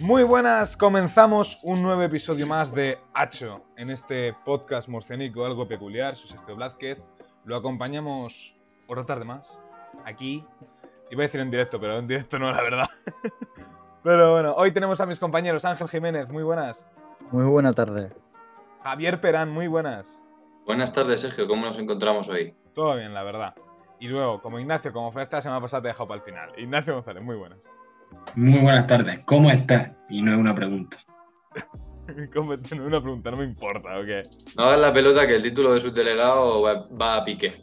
Muy buenas, comenzamos un nuevo episodio más de Hacho en este podcast murcianico algo peculiar. Soy Sergio Blázquez. Lo acompañamos otra tarde más aquí. Iba a decir en directo, pero en directo no, la verdad. pero bueno, hoy tenemos a mis compañeros Ángel Jiménez, muy buenas. Muy buena tarde. Javier Perán, muy buenas. Buenas tardes, Sergio. ¿Cómo nos encontramos hoy? Todo bien, la verdad. Y luego, como Ignacio, como fue esta semana pasada, te he dejado para el final. Ignacio González, muy buenas. Muy buenas tardes. ¿Cómo estás? Y no es una pregunta. ¿Cómo? No es una pregunta, no me importa, ¿ok? No hagas la pelota que el título de subdelegado va, va a pique.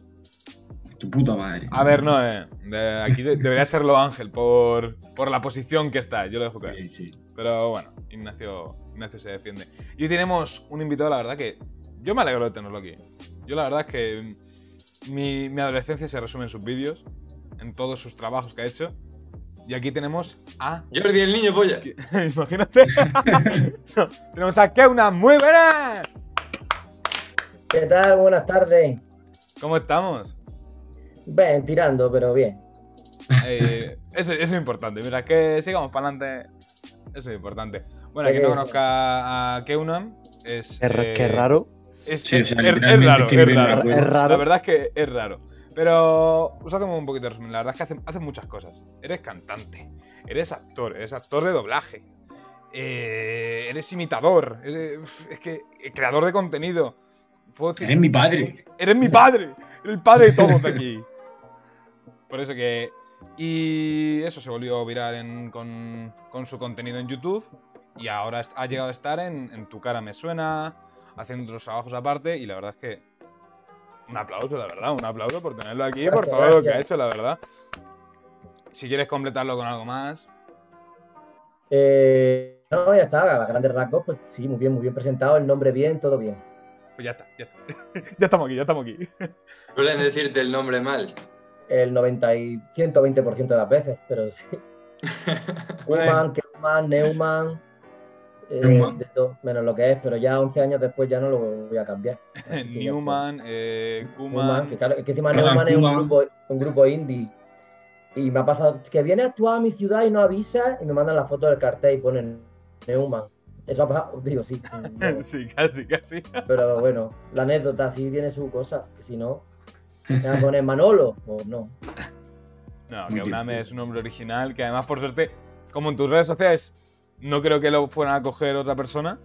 Tu puta madre. A ver, no, eh. de- aquí de- debería serlo Ángel por, por la posición que está. Yo lo dejo caer. Sí, sí. Pero bueno, Ignacio, Ignacio se defiende. Y hoy tenemos un invitado, la verdad que yo me alegro de tenerlo aquí. Yo la verdad es que mi, mi adolescencia se resume en sus vídeos, en todos sus trabajos que ha hecho. Y aquí tenemos a... Jordi, el niño polla. Imagínate. No, tenemos a Keuna, muy buena. ¿Qué tal? Buenas tardes. ¿Cómo estamos? Ven, tirando, pero bien. Eh, eso, eso es importante. Mira, que sigamos para adelante. Eso es importante. Bueno, quien no conozca a Keunam es. Qué, eh, qué raro. Es, Sí, o es- sea, es- raro, Es raro. La verdad es que es raro. Pero os hacemos un poquito de resumen. La verdad es que haces haces muchas cosas. Eres cantante, eres actor, eres actor de doblaje, eh, eres imitador, eres, es que eh, creador de contenido. Puedo decir, Eres mi padre. Eres mi padre. Eres el padre de todos de aquí. Por eso que. Y eso se volvió viral en- con, con su contenido en YouTube. Y ahora ha llegado a estar en, en Tu cara me suena, haciendo otros trabajos aparte. Y la verdad es que. Un aplauso, la verdad. Un aplauso por tenerlo aquí, por Gracias, todo lo que ha hecho, la verdad. Si quieres completarlo con algo más. Eh, no, ya está, a grandes rasgos, pues sí, muy bien, muy bien presentado, el nombre bien, todo bien. Pues ya está, ya está. ya estamos aquí, ya estamos aquí. Suelen decirte el nombre mal. El 90 y 120% de las veces, pero sí. Human, Keuman, Neumann, eh, Neumann. de todo, menos lo que es, pero ya 11 años después ya no lo voy a cambiar. Newman, eh. Kuman. Que, claro, es que encima Neumann es un grupo, un grupo indie. Y me ha pasado que viene a actuar a mi ciudad y no avisa y me mandan la foto del cartel y ponen Neumann. Eso ha pasado, digo, sí. no. Sí, casi, casi. Pero bueno, la anécdota sí tiene su cosa, que si no, ¿me van a poner Manolo o no? No, Muy que Uname es un nombre original que además, por suerte, como en tus redes sociales, no creo que lo fueran a coger otra persona.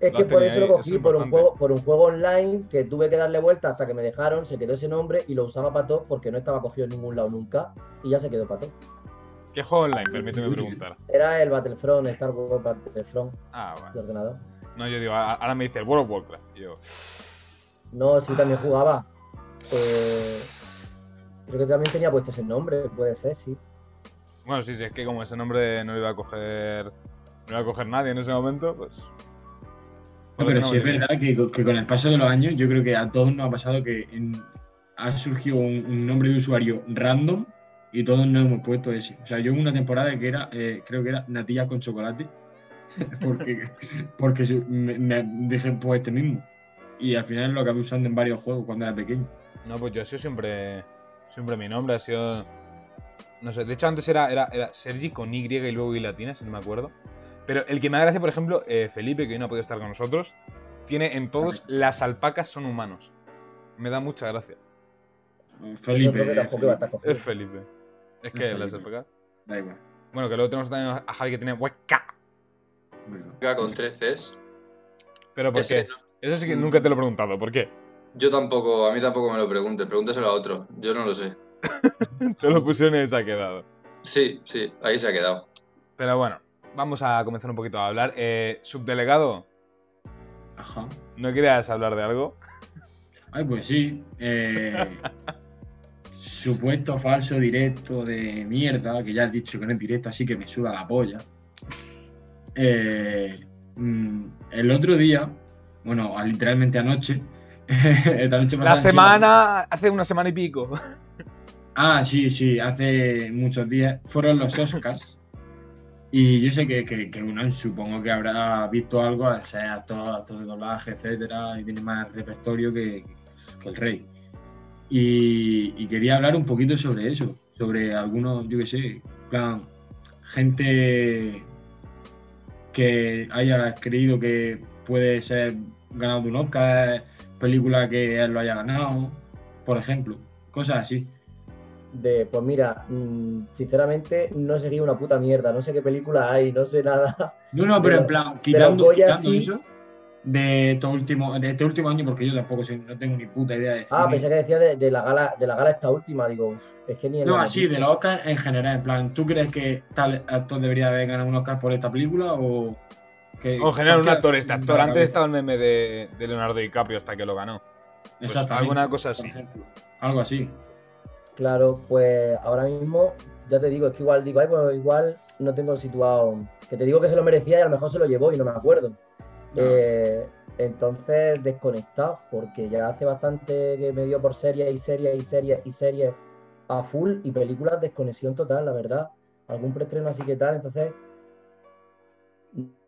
Es que por eso lo ahí, cogí, es por un, juego, por un juego online que tuve que darle vuelta hasta que me dejaron, se quedó ese nombre y lo usaba para todo porque no estaba cogido en ningún lado nunca y ya se quedó para todo. ¿Qué juego online? Permíteme preguntar. Era el Battlefront, Star Wars Battlefront Ah, de bueno. ordenador. No, yo digo, ahora me dice el World of Warcraft. Yo, No, sí también jugaba. Eh, creo que también tenía puesto ese nombre, puede ser, sí. bueno, sí, sí, es que como ese nombre no lo iba a coger. No iba a coger nadie en ese momento, pues. No, pero sí es verdad que, co- que con el paso de los años, yo creo que a todos nos ha pasado que en- ha surgido un, un nombre de usuario random y todos nos hemos puesto ese. O sea, yo en una temporada que era, eh, creo que era natillas con chocolate, porque, porque me, me dije, pues este mismo. Y al final lo acabé usando en varios juegos cuando era pequeño. No, pues yo he sido siempre. Siempre mi nombre ha sido. No sé, de hecho antes era, era, era Sergi con Y y luego Y latina, si no me acuerdo. Pero el que me da gracia, por ejemplo, eh, Felipe, que hoy no ha podido estar con nosotros, tiene en todos las alpacas son humanos. Me da mucha gracia. Felipe. Yo creo que tampoco iba a estar cogido. Es Felipe. Es que Es las Felipe. alpacas. Da igual. Bueno, que luego tenemos también a Javi que tiene hueca. Con 13 Cs. ¿Pero por Ese qué? Eso sí que nunca te lo he preguntado. ¿Por qué? Yo tampoco, a mí tampoco me lo preguntes, pregúntaselo a otro. Yo no lo sé. Te lo pusieron y se ha quedado. Sí, sí, ahí se ha quedado. Pero bueno, vamos a comenzar un poquito a hablar. Eh, subdelegado, Ajá. ¿no querías hablar de algo? Ay, pues sí. eh, supuesto falso directo de mierda, que ya has dicho que no es directo, así que me suda la polla. Eh, mm, el otro día, bueno, literalmente anoche, esta noche La semana, hace una semana y pico. Ah, sí, sí, hace muchos días fueron los Oscars. Y yo sé que, que, que uno supongo que habrá visto algo, o sea, actor, actor de doblaje, etcétera, y tiene más repertorio que, que el rey. Y, quería hablar un poquito sobre eso, sobre algunos, yo qué sé, plan, gente que haya creído que puede ser ganado un Oscar, película que él lo haya ganado, por ejemplo, cosas así. De, pues mira, mm, sinceramente no seguí una puta mierda, no sé qué película hay, no sé nada. No, no, pero en plan, quitando, quitando eso de, este último, de este último año, porque yo tampoco sé, no tengo ni puta idea de Ah, pensé que decía de, de la gala, de la gala esta última, digo, es que ni en No, así, de los Oscars en general. En plan, ¿tú crees que tal actor debería haber ganado un Oscar por esta película o que O en general, un actor, este actor. Antes estaba el meme de, de Leonardo DiCaprio hasta que lo ganó. Pues Exactamente, alguna cosa por así. ejemplo. Algo así. Claro, pues ahora mismo, ya te digo, es que igual digo, ay, pues igual no tengo situado. Que te digo que se lo merecía y a lo mejor se lo llevó y no me acuerdo. No. Eh, entonces, desconectado, porque ya hace bastante que me dio por series y series y series y series a full y películas desconexión total, la verdad. Algún preestreno así que tal, entonces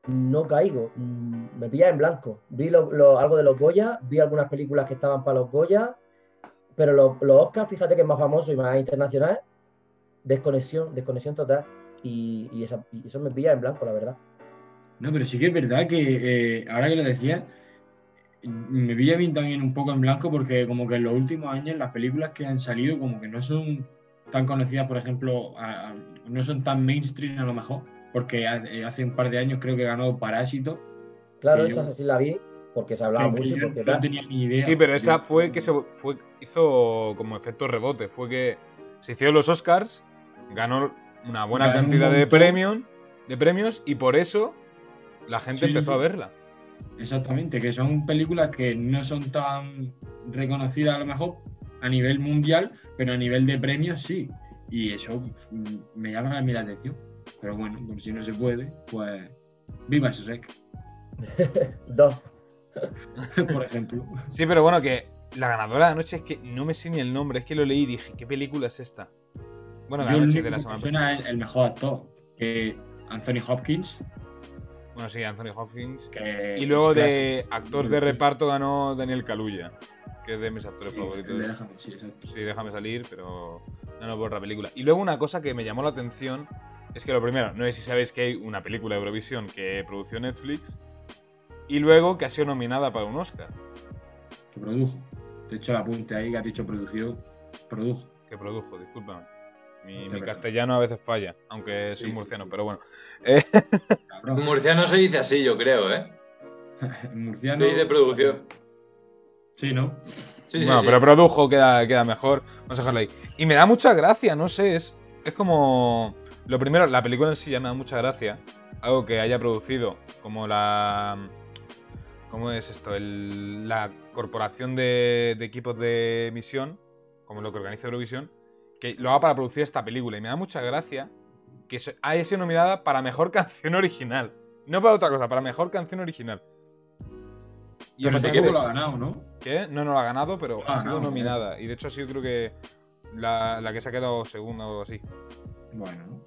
no caigo, mm, me pilla en blanco. Vi lo- lo- algo de los Goya, vi algunas películas que estaban para los Goya, pero los, los Oscars, fíjate que es más famoso y más internacional, desconexión, desconexión total. Y, y esa- y eso me pilla en blanco, la verdad. No, pero sí que es verdad que eh, ahora que lo decía, me vi a mí también un poco en blanco porque como que en los últimos años las películas que han salido como que no son tan conocidas, por ejemplo, a- a- no son tan mainstream a lo mejor, porque hace, hace un par de años creo que ganó Parásito. Claro, esa yo- sí la vi, porque se hablaba mucho, yo porque no tenía ni idea. Sí, pero esa fue que se fue, hizo como efecto rebote. Fue que se hicieron los Oscars, ganó una buena Ganó un cantidad de premios, de premios y por eso la gente Sí, empezó sí. a verla. Exactamente, que son películas que no son tan reconocidas a lo mejor a nivel mundial, pero a nivel de premios sí. Y eso mm, me llama a mí la atención. Pero bueno, por si no se puede, pues viva Shrek, Dos. por ejemplo. Sí, pero bueno, que la ganadora de anoche es que no me sé ni el nombre, es que lo leí y dije, ¿qué película es esta? Bueno, de anoche de la semana pasada. el mejor actor, que Anthony Hopkins. Bueno, sí, Anthony Hopkins. Que Y luego de actor de reparto ganó Daniel Kaluuya, que es de mis actores Sí, favoritos. Déjame, sí, exacto. Sí, déjame salir, pero no, no por otra película. Y luego una cosa que me llamó la atención es que lo primero, no sé si sabéis que hay una película de Eurovisión que produció Netflix y luego que ha sido nominada para un Oscar, Que produjo. Te he hecho el apunte ahí que has dicho produció. Produjo. que produjo, discúlpame. Mi, mi castellano a veces falla, aunque soy Sí, murciano, sí. pero bueno. Eh, murciano se dice así, yo creo, ¿eh? En Murciano. Se dice producción. Sí, ¿no? Sí, sí, bueno, sí. pero produjo, queda, queda mejor. Vamos a dejarlo ahí. Y me da mucha gracia, no sé, es, es como... Lo primero, la película en sí ya me da mucha gracia. Algo que haya producido, como la... ¿Cómo es esto? El- la corporación de, de equipos de emisión, como lo que organiza Eurovisión, que lo haga para producir esta película. Y me da mucha gracia que haya sido nominada para mejor canción original. No para otra cosa, para mejor canción original. Y Pero básicamente- tampoco lo ha ganado, ¿no? ¿Qué? No, no la ha ganado, pero Ah, ha sido no, nominada. Y de hecho ha sido creo que la, la que se ha quedado segunda o algo así. Bueno,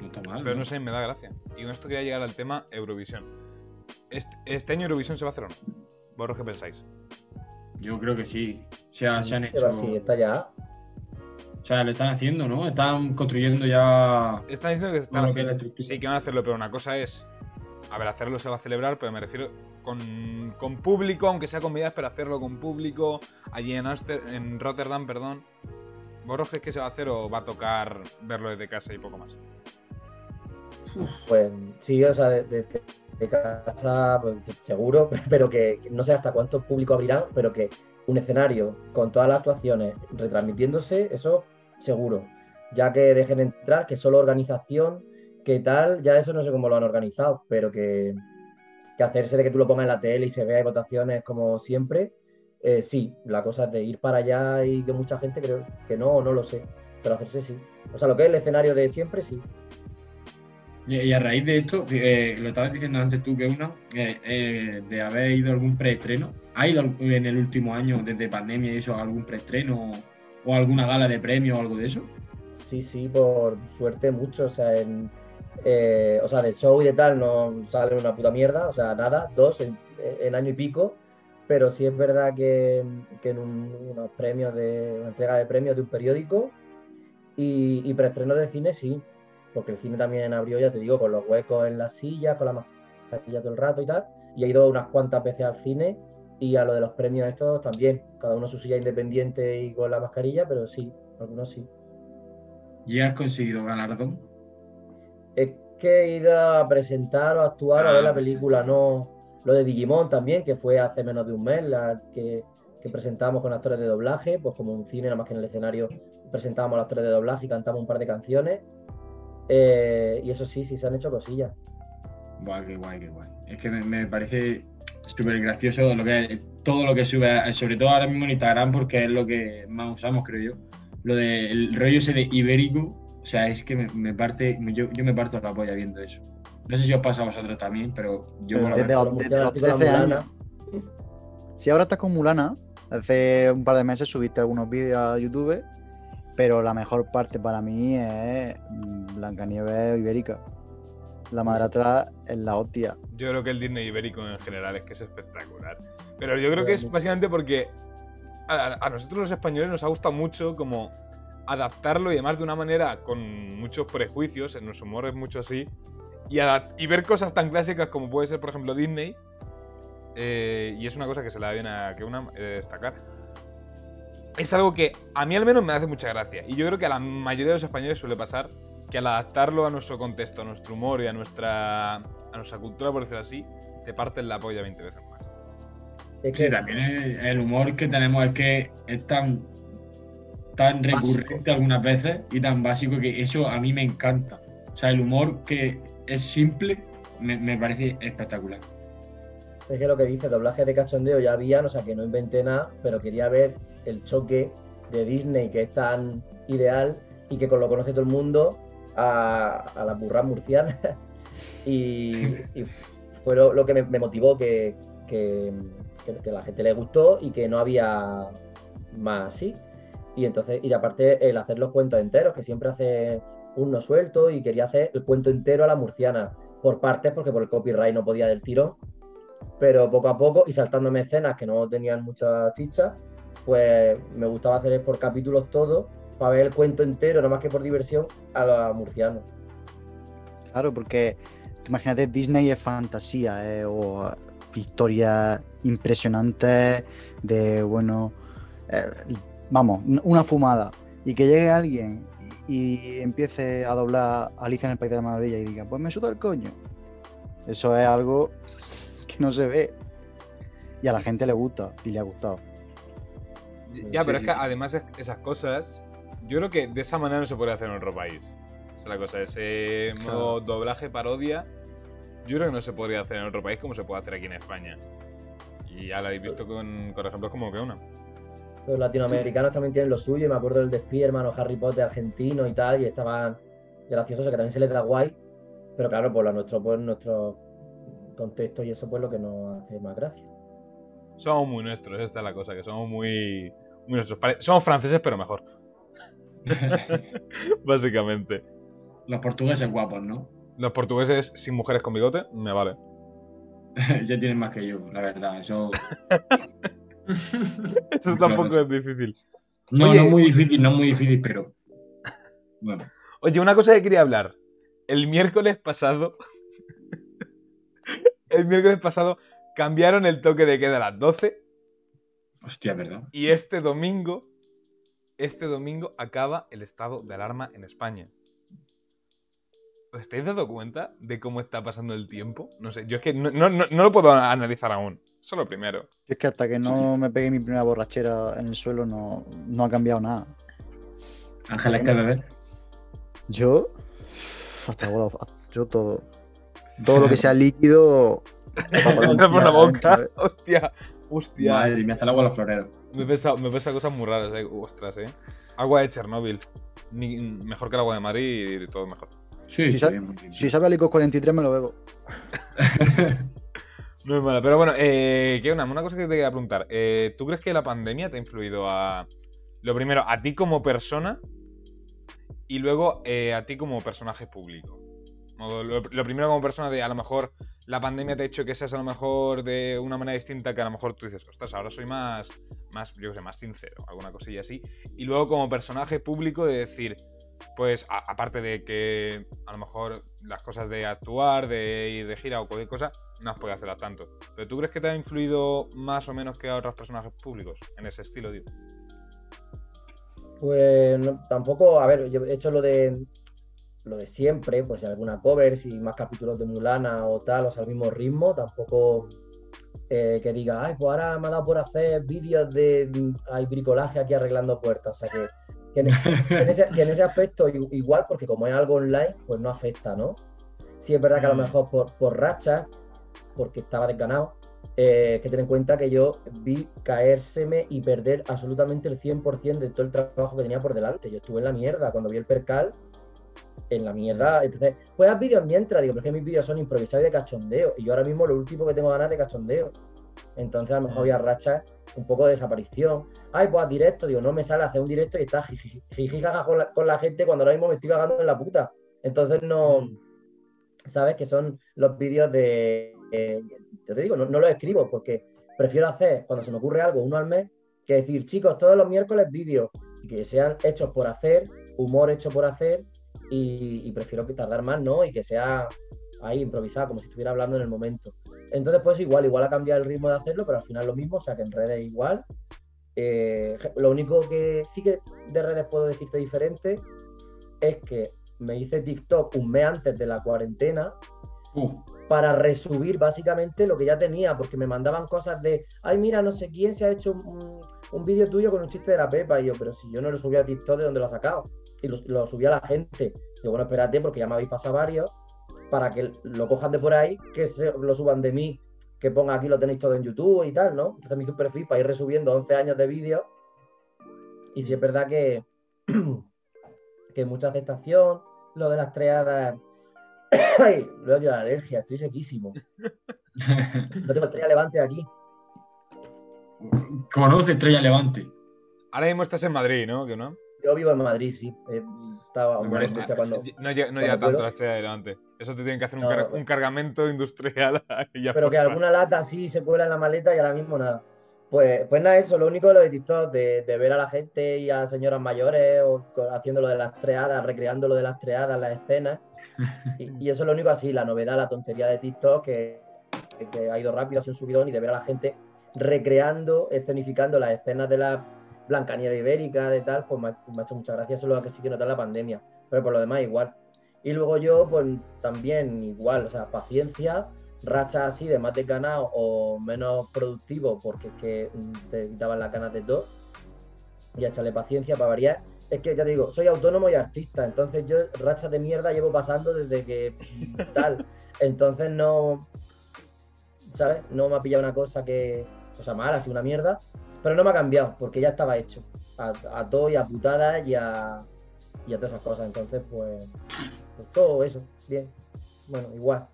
no está mal. Pero no sé, me da gracia. Y con esto quería llegar al tema Eurovisión. Este, este año Eurovisión se va a hacer o no? ¿Vosotros qué pensáis? Yo creo que sí. O sea, se han hecho. así, está ya. O sea, lo están haciendo, ¿no? Están construyendo ya. Están diciendo que se están que haciendo. Sí, que van a hacerlo, pero una cosa es. A ver, hacerlo se va a celebrar, pero me refiero con, con público, aunque sea con medidas, pero hacerlo con público. Allí en, Amster- en Rotterdam, perdón. ¿Vosotros creéis que se va a hacer o va a tocar verlo desde casa y poco más? Pues sí, o sea, de, de- casa, pues, seguro, pero que no sé hasta cuánto público abrirán, pero que un escenario con todas las actuaciones retransmitiéndose, eso seguro. Ya que dejen entrar, que solo organización, que tal, ya eso no sé cómo lo han organizado, pero que, que hacerse de que tú lo pongas en la tele y se vea votaciones como siempre, eh, sí, la cosa es de ir para allá y que mucha gente creo que no, no lo sé, pero hacerse sí. O sea, lo que es el escenario de siempre, sí. Y a raíz de esto, eh, lo estabas diciendo antes tú que una, eh, eh, de haber ido a algún preestreno. ¿Ha ido en el último año, desde pandemia eso, a algún preestreno o alguna gala de premio o algo de eso? Sí, sí, por suerte mucho. O sea, en, o sea, del show y de tal no sale una puta mierda. O sea, nada, dos en, año y pico. Pero sí es verdad que, que en un- unos premios de, una entrega de premios de un periódico y, y preestreno de cine sí. Porque el cine también abrió, ya te digo, con los huecos en las sillas, con la mascarilla todo el rato y tal. Y he ido unas cuantas veces al cine y a lo de los premios estos también. Cada uno su silla independiente y con la mascarilla, pero sí, algunos sí. ¿Y has conseguido galardón? Es que he ido a presentar o a actuar a ver Ah, la sí. película, no lo de Digimon también, que fue hace menos de un mes, la que, que presentamos con actores de doblaje, pues como un cine, nada más que en el escenario presentábamos a los actores de doblaje y cantamos un par de canciones. Eh, y eso sí, sí se han hecho cosillas. Buah, qué guay, qué guay. Es que me, me parece súper gracioso lo que, todo lo que sube, sobre todo ahora mismo en Instagram, porque es lo que más usamos, creo yo. Lo del rollo ese de ibérico, o sea, es que me, me parte, me- yo, yo me parto la polla viendo eso. No sé si os pasa a vosotros también, pero yo Desde verdad- los- desde los murcianos, 13 la años. Si ahora estás con Mulana, hace un par de meses subiste algunos vídeos a YouTube, pero la mejor parte para mí es mm, Blancanieves ibérica. La madrastra es la hostia. Yo creo que el Disney ibérico en general es que es espectacular. Pero yo creo que es básicamente porque a, a nosotros los españoles nos ha gustado mucho como adaptarlo y además de una manera con muchos prejuicios, en nuestro humor es mucho así, y, y ver cosas tan clásicas como puede ser, por ejemplo, Disney, eh, y es una cosa que se le da bien a que una eh, destacar. Es algo que a mí al menos me hace mucha gracia. Y yo creo que a la mayoría de los españoles suele pasar que al adaptarlo a nuestro contexto, a nuestro humor y a nuestra, a nuestra cultura, por decirlo así, te parten la polla 20 veces más. Es Sí, que también el humor que tenemos es que es tan, tan Básico. recurrente algunas veces y tan básico que eso a mí me encanta. O sea, el humor que es simple me, me parece espectacular. Es que lo que dice, doblaje de cachondeo ya habían, o sea que no inventé nada, pero quería ver el choque de Disney, que es tan ideal y que con lo conoce todo el mundo, a, a las burras murcianas. y, fue lo, que me, motivó que, que, la gente le gustó y que no había más así. Y entonces, y aparte el hacer los cuentos enteros, que siempre hace uno suelto y quería hacer el cuento entero a la murciana por partes, porque por el copyright no podía del tirón pero poco a poco y saltándome escenas que no tenían mucha chicha, pues me gustaba hacer por capítulos todo para ver el cuento entero, no más que por diversión, a los murcianos. Claro, porque imagínate, Disney es fantasía, eh, o historias impresionantes de, bueno, eh, vamos, una fumada. Y que llegue alguien y, empiece a doblar Alicia en el País de la Maravilla y diga, pues me suda el coño. Eso es algo no se ve. Y a la gente le gusta y le ha gustado. Ya, Sí, pero sí, es que sí. además es- esas cosas, yo creo que de esa manera no se puede hacer en otro país. Esa es la cosa, ese modo doblaje, parodia, yo creo que no se podría hacer en otro país como se puede hacer aquí en España. Y ya lo habéis visto con, con ejemplos como que una. Los latinoamericanos también tienen lo suyo, y me acuerdo del de Spiderman o Harry Potter argentino y tal, y estaban graciosos, que también se les da guay, pero claro, pues a nuestro, pues, nuestro contexto y eso pues lo que nos hace más gracia. Somos muy nuestros, esta es la cosa, que somos muy, muy nuestros. Somos franceses, pero mejor. Básicamente. Los portugueses guapos, ¿no? Los portugueses sin mujeres con bigote, me vale. ya tienen más que yo, la verdad. Eso Eso tampoco es difícil. no, Oye. no es muy difícil, no es muy difícil, pero bueno. Oye, una cosa que quería hablar. El miércoles pasado. El miércoles pasado cambiaron el toque de queda a las 12 Hostia, ¿verdad? y este domingo. Este domingo acaba el estado de alarma en España. ¿Os estáis dando cuenta de cómo está pasando el tiempo? No sé, yo es que no, no- no- no lo puedo analizar aún. Eso es lo primero. Yo es que hasta que no me pegue mi primera borrachera en el suelo no, no ha cambiado nada. Ángeles que beber. Yo, hasta ahora, yo todo. Todo lo que sea líquido. Entra por la boca. Hostia, hostia. Madre mía, hasta el agua a los floreros. Me he pensado, me pensado cosas muy raras, eh. Ostras, eh. Agua de Chernóbil. Ni- mejor que el agua de Madrid y todo mejor. Sí, Si sí, sa- bien, muy bien. Si sabe a licor 43 me lo bebo. No es mala. Pero bueno, eh, ¿qué una? Una cosa que te quería preguntar. Eh, ¿Tú crees que la pandemia te ha influido a. Lo primero, a ti como persona y luego eh, a ti como personaje público? Lo primero como persona de a lo mejor la pandemia te ha hecho que seas a lo mejor de una manera distinta que a lo mejor tú dices, ostras, ahora soy más, más yo qué sé, más sincero, alguna cosilla así. Y luego como personaje público de decir, pues aparte de que a lo mejor las cosas de actuar, de ir de gira o cualquier cosa, no has podido hacerlas tanto. Pero ¿tú crees que te ha influido más o menos que a otros personajes públicos en ese estilo, digo? Pues tampoco, a ver, yo he hecho lo de lo de siempre, pues alguna cover, si más capítulos de Mulana o tal, o sea, al mismo ritmo, tampoco eh, que diga, ay, pues ahora me ha dado por hacer vídeos de hay bricolaje aquí arreglando puertas. O sea que, en, ese, aspecto igual, porque como es algo online, pues no afecta, ¿no? Sí es verdad que a lo mm. mejor por, por racha, porque estaba desganado, eh, que tener en cuenta que yo vi caérseme y perder absolutamente el 100% de todo el trabajo que tenía por delante. Yo estuve en la mierda cuando vi el percal, en la mierda. Entonces, pues haz vídeos mientras, digo, porque mis vídeos son improvisados y de cachondeo. Y yo ahora mismo lo último que tengo ganas de cachondeo. Entonces, a lo mejor voy a rachar un poco de desaparición. Ay, pues a directo, digo, no me sale hacer un directo y está jijijaja con la, con la gente cuando ahora mismo me estoy cagando en la puta. Entonces, no. ¿Sabes? Que son los vídeos de. te digo, no, no los escribo porque prefiero hacer cuando se me ocurre algo uno al mes que decir, chicos, todos los miércoles vídeos que sean hechos por hacer, humor hecho por hacer y, prefiero que tardar más, ¿no? Y que sea ahí improvisado, como si estuviera hablando en el momento. Entonces, pues igual, igual ha cambiado el ritmo de hacerlo, pero al final lo mismo, o sea que en redes igual. Eh, lo único que sí que de redes puedo decirte diferente es que me hice TikTok un mes antes de la cuarentena uh. para resubir básicamente lo que ya tenía, porque me mandaban cosas de, ay, mira, no sé quién se ha hecho un, un vídeo tuyo con un chiste de la Pepa. Y yo, pero si yo no lo subí a TikTok, ¿de dónde lo ha sacado? Y lo, subí a la gente. Y bueno, espérate, porque ya me habéis pasado varios, para que lo cojan de por ahí, que se, lo suban de mí, que ponga aquí lo tenéis todo en YouTube y tal, ¿no? Entonces mi perfil para ir resubiendo 11 años de vídeos. Y si es verdad que, que mucha aceptación, lo de las triadas. Ay, lo de la alergia, estoy sequísimo. No tengo estrella levante aquí. Conoce Estrella Levante. Ahora mismo estás en Madrid, ¿no? ¿Que no? Yo vivo en Madrid, sí. estaba, cuando, no, llega tanto la Estrella de Levante. Eso te tienen que hacer un, cargamento industrial. pero que alguna lata así se cuela en la maleta y ahora mismo nada. Pues, pues nada, eso, lo único de lo de TikTok, de, ver a la gente y a señoras mayores o haciendo lo de las treadas, recreando lo de las treadas, las escenas. Y, eso es lo único así, la novedad, la tontería de TikTok, que, que ha ido rápido, ha sido un subidón y de ver a la gente recreando, escenificando las escenas de la Blancanieves ibérica, de tal, pues me ha, hecho mucha gracia, eso es lo que sí que notar la pandemia, pero por lo demás igual. Y luego yo, pues también igual, o sea, paciencia, rachas así de más de ganado o menos productivo, porque es que te quitaban las ganas de todo, y échale paciencia para variar. Es que ya te digo, soy autónomo y artista, entonces yo rachas de mierda llevo pasando desde que tal. Entonces no, ¿sabes? No me ha pillado una cosa que, o sea, mal, así una mierda, pero no me ha cambiado, porque ya estaba hecho. A, todo y a putadas y a, y a todas esas cosas. Entonces, pues, pues todo eso, bien. Bueno, igual.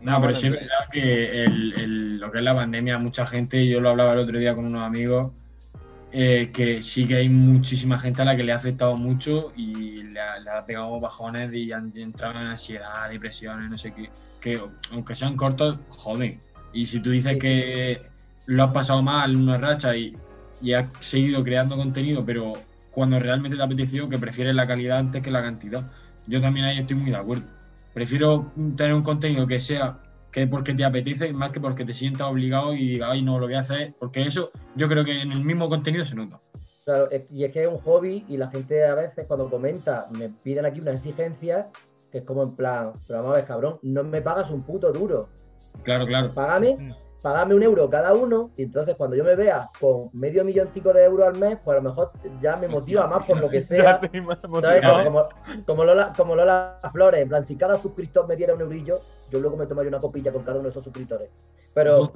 No, pero sí es verdad que lo que es la pandemia, mucha gente, yo lo hablaba el otro día con unos amigos, eh, que sí que hay muchísima gente a la que le ha afectado mucho y le ha, pegado bajones y han entrado en ansiedad, depresiones, no sé qué, que aunque sean cortos, joden. Y si tú dices que lo has pasado mal en una racha y, y has seguido creando contenido, pero cuando realmente te ha apetecido, que prefieres la calidad antes que la cantidad. Yo también ahí estoy muy de acuerdo. Prefiero tener un contenido que sea que porque te apetece más que porque te sientas obligado y digas, ay, no, lo voy a hacer, porque eso yo creo que en el mismo contenido se nota. Claro, y es que es un hobby y la gente a veces cuando comenta me piden aquí una exigencia que es como en plan, pero vamos a ver, cabrón, no me pagas un puto duro. Claro, claro. Págame pagarme un euro cada uno y entonces cuando yo me vea con medio milloncico de euros al mes, pues a lo mejor ya me motiva más por lo que sea. Como, como, Lola, como Lola Flores, en plan, si cada suscriptor me diera un eurillo, yo luego me tomaría una copilla con cada uno de esos suscriptores. Pero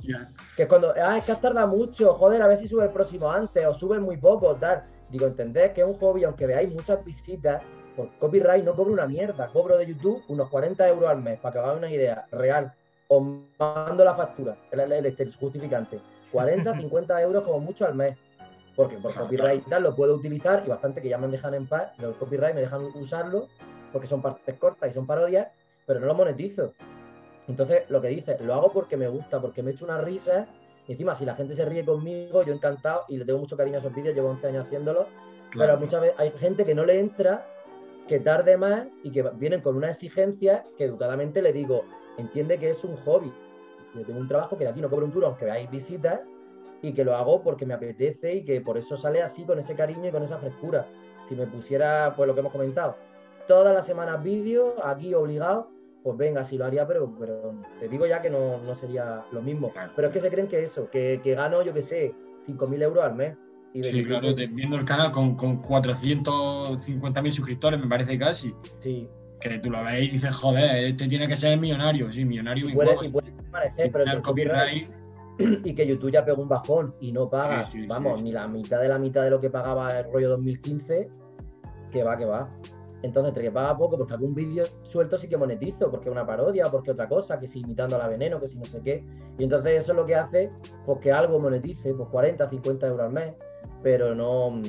que cuando, ah, es que has tardado mucho, joder, a ver si sube el próximo antes o sube muy poco, tal. Digo, entendés que es un hobby, aunque veáis muchas visitas, por copyright no cobro una mierda, cobro de YouTube unos 40 euros al mes, para que hagáis una idea real os mando la factura, el, el, justificante. 40, 50 euros como mucho al mes. Porque por copyright tal lo puedo utilizar y bastante que ya me dejan en paz, los copyright me dejan usarlo porque son partes cortas y son parodias, pero no lo monetizo. Entonces, lo que dice, lo hago porque me gusta, porque me echo una risa. Y encima, si la gente se ríe conmigo, yo encantado y le tengo mucho cariño a esos vídeos, llevo 11 años haciéndolo. Pero muchas veces hay gente que no le entra que tarde más y que vienen con una exigencia que educadamente le digo, entiende que es un hobby. Yo tengo un trabajo que de aquí no cobro un duro, aunque veáis visitas, y que lo hago porque me apetece y que por eso sale así, con ese cariño y con esa frescura. Si me pusiera, pues lo que hemos comentado, todas las semanas vídeos, aquí obligado, pues venga, sí lo haría, pero, pero te digo ya que no, no sería lo mismo. Pero es que se creen que eso, que, que gano, yo qué sé, 5.000 euros al mes. Y sí, claro, viendo el canal con, con 450.000 suscriptores, me parece casi. Sí. Que tú lo ves y dices, joder, este tiene que ser millonario. Sí, millonario y puede, y puede parecer, pero el copyright y que YouTube ya pegó un bajón y no paga, vamos, ni la mitad de la mitad de lo que pagaba el rollo 2015, que va, que va. Entonces, entre que paga poco, porque algún vídeo suelto sí que monetizo, porque es una parodia, porque otra cosa, que si imitando a la veneno, que si no sé qué. Y entonces eso es lo que hace, pues que algo monetice, pues 40, 50 euros al mes, pero no.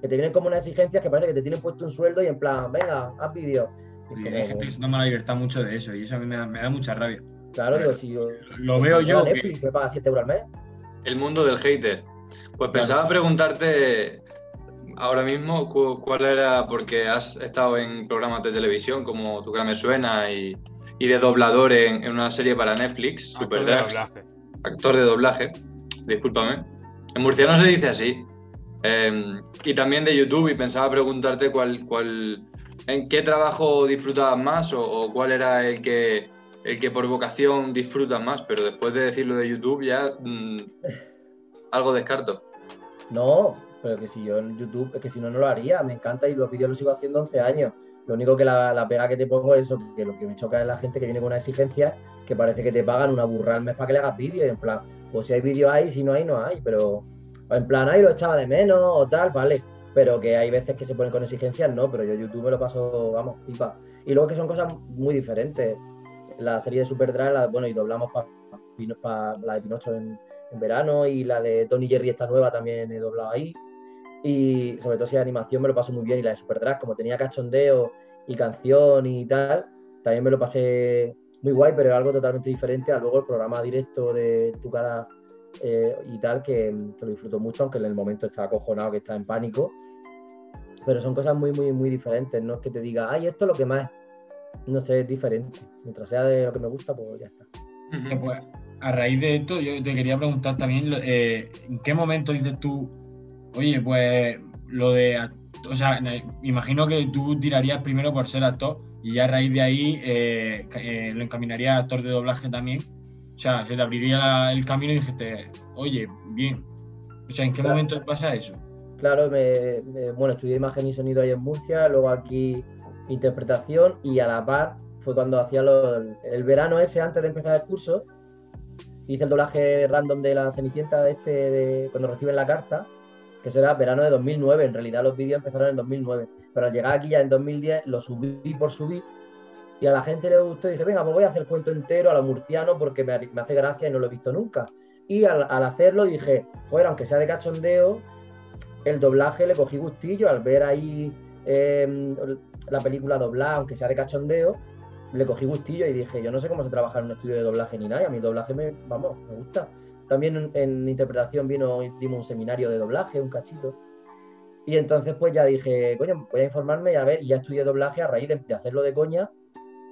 que te vienen como una exigencia que parece que te tienen puesto un sueldo y en plan, venga, haz vídeos. Y hay gente que se toma la libertad mucho de eso, y eso a mí me da mucha rabia. Claro, digo, si yo. Lo veo yo. Netflix me paga 7 euros al mes. El mundo del hater. Pues pensaba preguntarte ahora mismo cuál era, porque has estado en programas de televisión como Tu cara me suena y, y de doblador en, una serie para Netflix, Actor de doblaje. Actor de doblaje, discúlpame. En murciano se dice así. Em, y también de YouTube, y pensaba preguntarte cuál, cuál, en qué trabajo disfrutabas más o cuál era el que el que por vocación disfruta más, pero después de decirlo de YouTube ya mm, algo descarto. No, pero que si yo en YouTube, es que si no, no lo haría, me encanta y los vídeos los sigo haciendo 11 años. Lo único que la, pega que te pongo es eso, que lo que me choca es la gente que viene con una exigencia que parece que te pagan una burra al mes para que le hagas vídeos. En plan, pues si hay vídeos hay, si no hay, no hay. Pero en plan, ahí lo echaba de menos o tal, vale. Pero que hay veces que se ponen con exigencias, no, pero yo YouTube me lo paso, vamos, pipa. Y luego que son cosas muy diferentes la serie de Superdrive, bueno, y doblamos para la de Pinocho en, verano y la de Tony Jerry, esta nueva, también he doblado ahí. Y sobre todo si de animación me lo paso muy bien y la de Superdrive, como tenía cachondeo y canción y tal, también me lo pasé muy guay, pero es algo totalmente diferente a luego el programa directo de tu cara eh, y tal, que, lo disfruto mucho, aunque en el momento está acojonado, que está en pánico. Pero son cosas muy, muy, muy diferentes. No es que te diga, ay, esto es lo que más no sé, es diferente. Mientras sea de lo que me gusta, pues ya está. Pues, a raíz de esto, yo te quería preguntar también, eh, ¿en qué momento dices tú, oye, pues lo de, o sea, imagino que tú tirarías primero por ser actor y ya a raíz de ahí eh, eh, lo encaminaría a actor de doblaje también? O sea, se te abriría el camino y dijiste, oye, bien. O sea, ¿en qué momento pasa eso? Claro, bueno, estudié imagen y sonido ahí en Murcia, luego aquí interpretación y a la par fue cuando hacía el verano ese antes de empezar el curso. Hice el doblaje random de la Cenicienta este de cuando reciben la carta, que será verano de 2009. En realidad los vídeos empezaron en 2009, pero al llegar aquí ya en 2010 lo subí por subir y a la gente le gustó y dije, venga, pues voy a hacer el cuento entero a lo murciano porque me, hace gracia y no lo he visto nunca. Y al, hacerlo dije, joder, aunque sea de cachondeo, el doblaje le cogí gustillo al ver ahí em, la película doblada, aunque sea de cachondeo, le cogí gustillo y dije, yo no sé cómo se trabaja en un estudio de doblaje ni nada, a mí el doblaje me, vamos, me gusta. También en, interpretación vino, dimos un seminario de doblaje, un cachito. Y entonces pues ya dije, coño, voy a informarme y a ver, y ya estudié doblaje a raíz de, hacerlo de coña,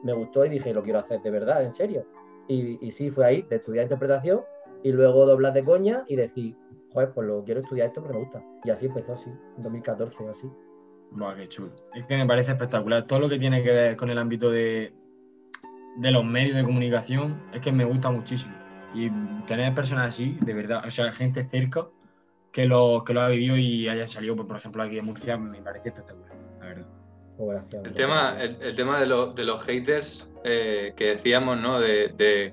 me gustó y dije, lo quiero hacer de verdad, en serio. Y, sí, fue ahí, de estudiar interpretación y luego doblar de coña y decir, joder, pues lo quiero estudiar esto porque me gusta. Y así empezó, así, en 2014 o así. Buah, qué chulo. Es que me parece espectacular. Todo lo que tiene que ver con el ámbito de, de los medios de comunicación es que me gusta muchísimo. Y tener personas así, de verdad, o sea, gente cerca que lo, que lo ha vivido y haya salido, pues, por ejemplo, aquí en Murcia, me parece espectacular, la verdad. El tema, el, tema de, de, los haters eh, que decíamos, ¿no? De,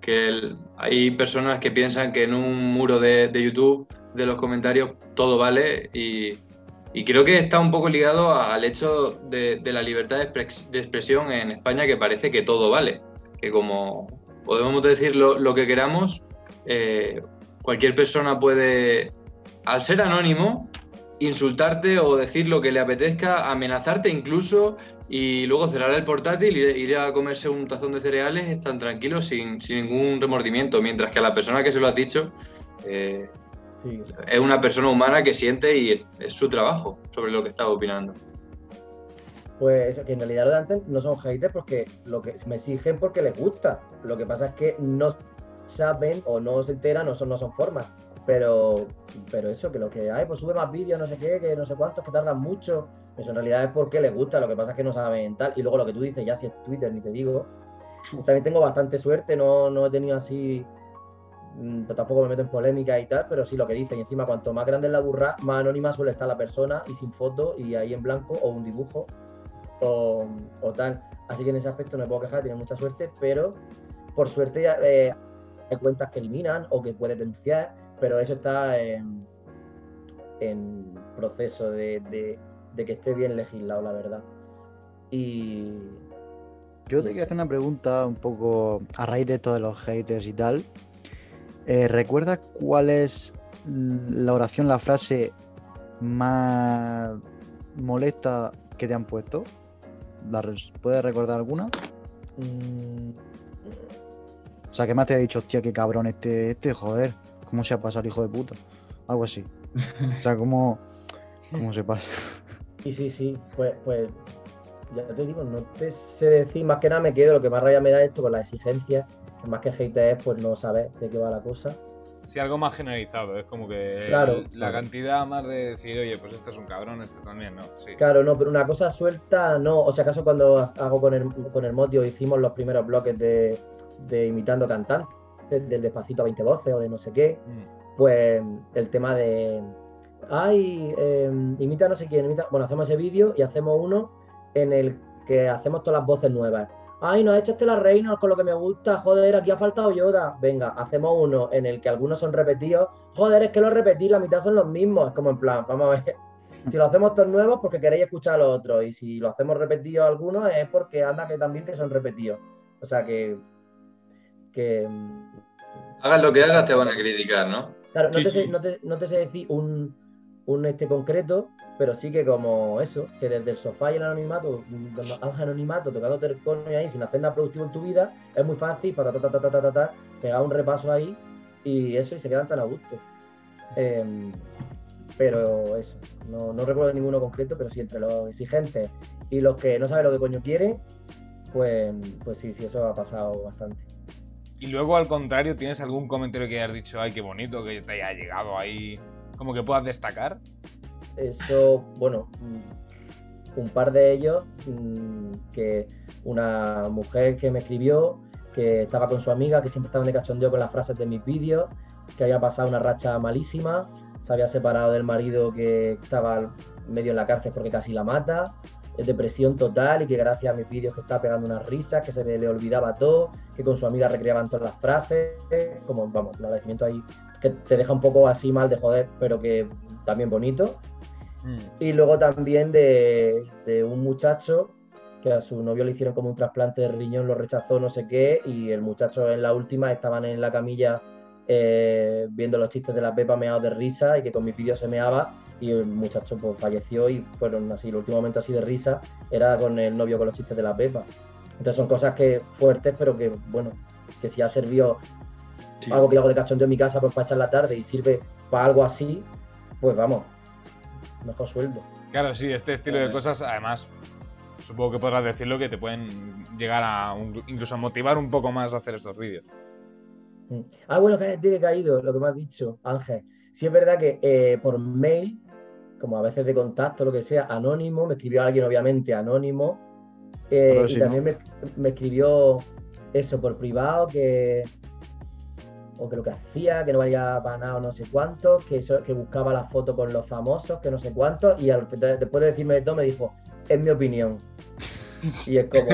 que hay personas que piensan que en un muro de, de YouTube, de los comentarios, todo vale y y creo que está un poco ligado al hecho de, la libertad de, expresión en España, que parece que todo vale, que como podemos decir lo, que queramos, eh, cualquier persona puede, al ser anónimo, insultarte o decir lo que le apetezca, amenazarte incluso y luego cerrar el portátil y ir a comerse un tazón de cereales tan tranquilo sin, sin ningún remordimiento, mientras que a la persona que se lo has dicho eh, es una persona humana que siente y es su trabajo sobre lo que está opinando. Pues que en realidad lo de antes no son haters porque lo que me exigen porque les gusta. Lo que pasa es que no saben o no se enteran, no son, no son formas. Pero, pero eso, que lo que hay, pues sube más vídeos, no sé qué, que no sé cuántos, que tardan mucho. Eso en realidad es porque les gusta, lo que pasa es que no saben tal. Y luego lo que tú dices, ya si es Twitter, ni te digo. También tengo bastante suerte, no, no he tenido así Mm, pues tampoco me meto en polémica y tal, pero sí lo que dicen. Y encima, cuanto más grande es la burra, más anónima suele estar la persona y sin foto y ahí en blanco o un dibujo o, tal. Así que en ese aspecto no me puedo quejar, tiene mucha suerte, pero por suerte eh, hay cuentas que eliminan o que puedes denunciar, pero eso está en, proceso de, que esté bien legislado, la verdad. Y. Yo te quería hacer una pregunta un poco a raíz de todos los haters y tal. Eh, ¿Recuerdas cuál es la oración, la frase más molesta que te han puesto? ¿Puedes recordar alguna? Mm. O sea, que más te ha dicho, hostia, qué cabrón este, este, joder, ¿cómo se ha pasado el hijo de puta? Algo así. O sea, ¿cómo, cómo se pasa? Sí, sí, sí. Pues, pues ya te digo, no te sé decir, más que nada me quedo, lo que más raya me da esto con la exigencia más que hate es pues no saber de qué va la cosa. Sí, algo más generalizado, es como que la cantidad más de decir, oye, pues este es un cabrón, este también, ¿no? Sí. Claro, no, pero una cosa suelta, no. O sea, acaso cuando hago con el, con el Modio hicimos los primeros bloques de, imitando cantantes, del despacito a 20 voces o de no sé qué, mm. pues el tema de, ay, em, imita no sé quién, imita, bueno, hacemos ese vídeo y hacemos uno en el que hacemos todas las voces nuevas ay, no echaste la reina con lo que me gusta, joder, aquí ha faltado Yoda. Venga, hacemos uno en el que algunos son repetidos. Joder, es que los repetí, la mitad son los mismos. Es como en plan, vamos a ver. Si lo hacemos todos nuevos, porque queréis escuchar a los otros. Y si lo hacemos repetidos algunos, es porque anda que también que son repetidos. O sea que. Que Hagas lo que hagas, te van a criticar, ¿no? Claro, no, te, sé, no, te, no te sé decir un, un este concreto, pero sí que como eso, que desde el sofá y el anonimato, al anonimato, tocando terconio ahí sin hacer nada productivo en tu vida, es muy fácil para ta, ta, ta, ta, ta, pegar un repaso ahí y eso y se quedan tan a gusto. Em, pero eso, no, no, recuerdo ninguno concreto, pero sí entre los exigentes y los que no saben lo que coño quieren, pues, pues sí, sí, eso ha pasado bastante. Y luego al contrario, ¿tienes algún comentario que hayas dicho, ay, qué bonito, que te haya llegado ahí, como que puedas destacar? Eso, bueno, mm, un par de ellos, mm, que una mujer que me escribió, que estaba con su amiga, que siempre estaban de cachondeo con las frases de mis vídeos, que había pasado una racha malísima, se había separado del marido que estaba medio en la cárcel porque casi la mata, depresión total y que gracias a mis vídeos que estaba pegando unas risas, que se le, olvidaba todo, que con su amiga recreaban todas las frases, como vamos, un agradecimiento ahí que te deja un poco así mal de joder, pero que también bonito. Mm. Y luego también de, un muchacho que a su novio le hicieron como un trasplante de riñón, lo rechazó, no sé qué, y el muchacho en la última estaban en la camilla eh, viendo los chistes de la Pepa meados de risa y que con mi vídeo se meaba y el muchacho pues falleció y fueron así, el último momento así de risa era con el novio con los chistes de la Pepa. Entonces son cosas que fuertes, pero que bueno, que si ha servido algo que hago de cachondeo en mi casa pues para echar la tarde y sirve para algo así, pues vamos, mejor sueldo. Claro, sí, este estilo de cosas, además, supongo que podrás decirlo que te pueden llegar a incluso a motivar un poco más a hacer estos vídeos. Mm. Ah, bueno, que he caído, lo que me has dicho, Ángel. Sí es verdad que eh, por mail, como a veces de contacto, lo que sea, anónimo, me escribió alguien obviamente anónimo, eh, y también me, me, escribió eso por privado, que o que lo que hacía, que no valía para nada o no sé cuánto, que, eso, que buscaba la foto con los famosos, que no sé cuánto, y después de decirme esto me dijo, es mi opinión. Y es como,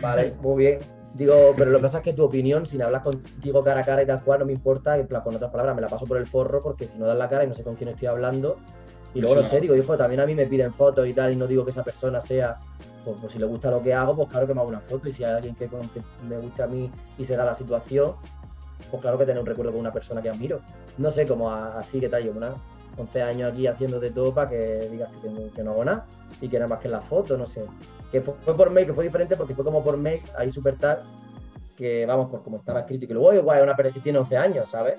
vale, muy bien. Digo, pero lo que pasa es que tu opinión, sin hablar contigo cara a cara y tal cual, no me importa, en con otras palabras, me la paso por el forro porque si no das la cara y no sé con quién estoy hablando. Y luego lo sé, digo, hijo, también a mí me piden fotos y tal, y no digo que esa persona sea, pues, pues si le gusta lo que hago, pues claro que me hago una foto, y si hay alguien que, que me guste a mí y se da la situación, pues claro que tener un recuerdo con una persona que admiro. No sé, como así que tal, yo una 11 años aquí haciendo de todo para que digas que, no hago nada y que nada más que la foto, no sé. Que fue, por mail, que fue diferente porque fue como por mail, ahí súper tal, que vamos, por como estaba escrito y que luego igual es una persona que tiene 11 años, ¿sabes?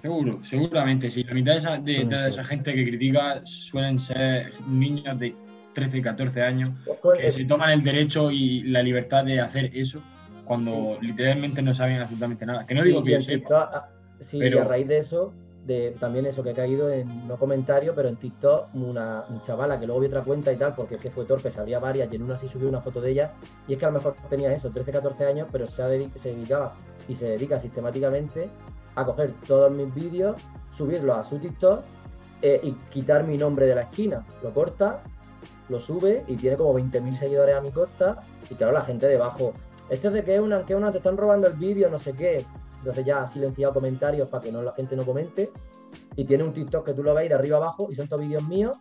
Seguro, seguramente, sí. La mitad de esa, de, esa gente que critica suelen ser niños de 13, 14 años que se toman el derecho y la libertad de hacer eso cuando literalmente no saben absolutamente nada. Que no digo que yo sepa. Sí, y a raíz de eso, de también eso que ha caído en, no comentario, pero en TikTok, una, chavala que luego vi otra cuenta y tal, porque es que fue torpe, se abría varias y en una sí subió una foto de ella, y es que a lo mejor tenía eso, 13, 14 años, pero se, se dedicaba y se dedica sistemáticamente a coger todos mis vídeos, subirlos a su TikTok eh, y quitar mi nombre de la esquina. Lo corta, lo sube y tiene como 20.000 seguidores a mi costa, y claro, la gente debajo, este es de que una, que una, te están robando el vídeo, no sé qué. Entonces ya ha silenciado comentarios para que no, la gente no comente. Y tiene un TikTok que tú lo veis de arriba abajo y son todos vídeos míos.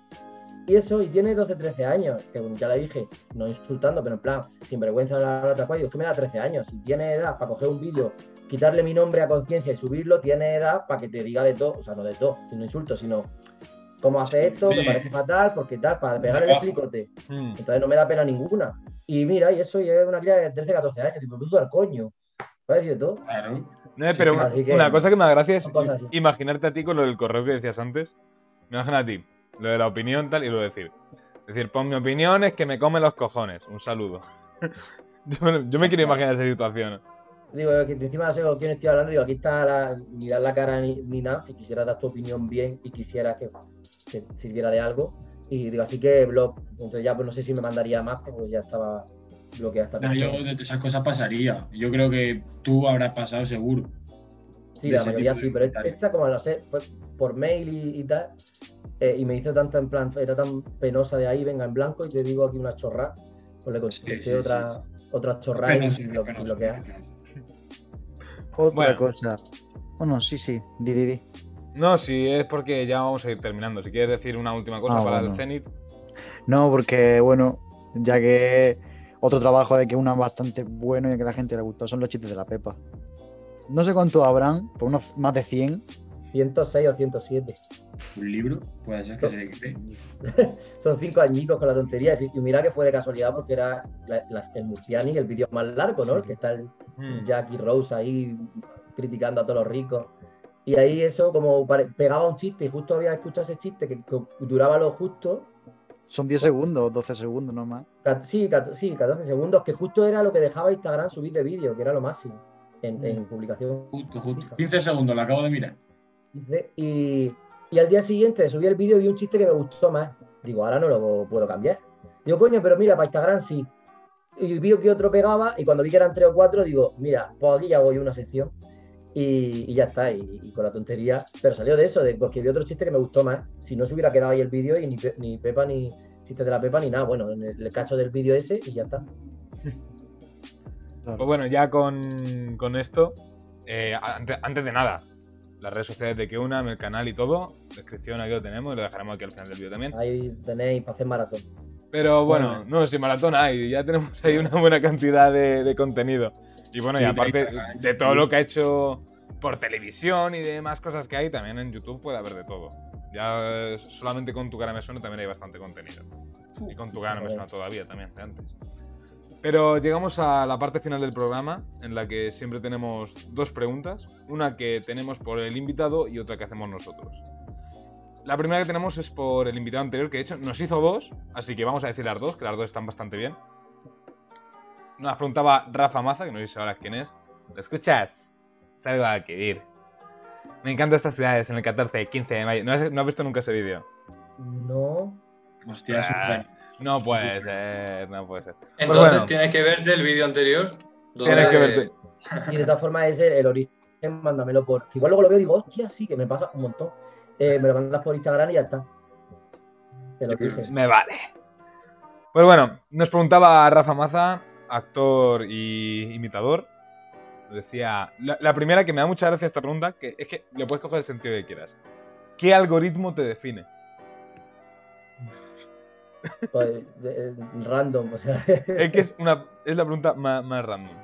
Y eso, y tiene 12, 13 años, que ya le dije, no insultando, pero en plan, sin vergüenza la, la otra es que me da 13 años. Si tiene edad para coger un vídeo, quitarle mi nombre a conciencia y subirlo, tiene edad para que te diga de todo, o sea, no de todo, no insulto, sino cómo hace esto, me parece fatal, porque tal, para pegar el tricote. Hmm. Entonces no me da pena ninguna. Y mira, y eso es una cría de 13, 14 años, tipo, me al coño. ¿Puedes decir todo? Claro. No, pero una, cosa que me da gracia es imaginarte a ti con lo del correo que decías antes. Me imagino a ti, lo de la opinión tal y lo de decir. Es decir, pon mi opinión es que me come los cojones. Un saludo. yo, me quiero imaginar esa situación. Digo, que encima no sé con quién estoy hablando, digo, aquí está la, mirar la cara ni, ni, nada, si quisiera dar tu opinión bien y quisiera que, que sirviera de algo. Y digo, así que blog. Entonces ya pues no sé si me mandaría más, porque ya estaba bloqueada esta Yo de esas cosas pasaría. Yo creo que tú habrás pasado seguro. Sí, la mayoría sí, pero esta, como lo sé, fue por mail y, tal. Eh, y me hizo tanto en plan, era tan penosa de ahí, venga en blanco y te digo aquí una chorra. Pues le contesté otra, otra chorra y lo, bloquea. Otra cosa. Bueno, sí, sí, di, di, di. No, sí, es porque ya vamos a ir terminando. Si quieres decir una última cosa ah, para el Zenith. No, porque, bueno, ya que otro trabajo de que una bastante bueno y que a la gente le gustó son los chistes de la Pepa. No sé cuántos habrán, por unos más de 100. 106 o 107. ¿Un libro? Puede ser que se Son cinco añicos con la tontería. Y mira que fue de casualidad porque era el Murciani, el vídeo más largo, ¿no? Que está el Jackie Rose ahí criticando a todos los ricos. Y ahí eso como pegaba un chiste y justo había escuchado ese chiste que, duraba lo justo. Son 10 segundos, 12 segundos nomás. Sí, sí, 14 segundos, que justo era lo que dejaba Instagram subir de vídeo, que era lo máximo en, mm. publicación. Justo, justo. 15 segundos, lo acabo de mirar. Y, y al día siguiente subí el vídeo y vi un chiste que me gustó más. Digo, ahora no lo puedo cambiar. Digo, coño, pero mira, para Instagram sí. Y vi que otro pegaba y cuando vi que eran 3 o 4, digo, mira, pues aquí ya voy una sección y, ya está, y, con la tontería. Pero salió de eso, de, porque vi otro chiste que me gustó más. Si no se hubiera quedado ahí el vídeo y ni, ni Pepa ni chiste de la Pepa ni nada, bueno, en el, cacho del vídeo ese y ya está. Pues bueno, ya con, esto, eh, antes, de nada, las redes sociales de que una, el canal y todo, descripción aquí lo tenemos y lo dejaremos aquí al final del vídeo también. Ahí tenéis para hacer maratón. Pero bueno, no, si maratón hay, ya tenemos ahí una buena cantidad de contenido. Y bueno, y aparte de todo lo que ha hecho por televisión y demás cosas que hay, también en YouTube puede haber de todo. Ya solamente con tu cara me suena también hay bastante contenido. Y con tu cara no me suena todavía también, de antes. Pero llegamos a la parte final del programa, en la que siempre tenemos dos preguntas. Una que tenemos por el invitado y otra que hacemos nosotros. La primera que tenemos es por el invitado anterior, que de hecho nos hizo dos, así que vamos a decir las dos, que las dos están bastante bien. Nos preguntaba Rafa Maza, que no sé sabrás quién es. ¿Lo escuchas? Salgo a ir. Me encantan estas ciudades en el 14 y 15 de mayo. ¿No has, visto nunca ese vídeo? No. Hostia, ah, No puede ser, no puede ser. Pues Entonces tienes que verte el vídeo anterior. Tienes que verte. Y de todas formas, ese, el origen, mándamelo por. Igual luego lo veo y digo, hostia, sí, que me pasa un montón. Eh, me lo mandas por Instagram y ya está. Me vale. Pues bueno, nos preguntaba Rafa Maza actor y imitador. Decía, la, primera que me da mucha gracia esta pregunta, que es que le puedes coger el sentido que quieras. ¿Qué algoritmo te define? Pues, random, o sea. Es que es, una, es la pregunta más, random.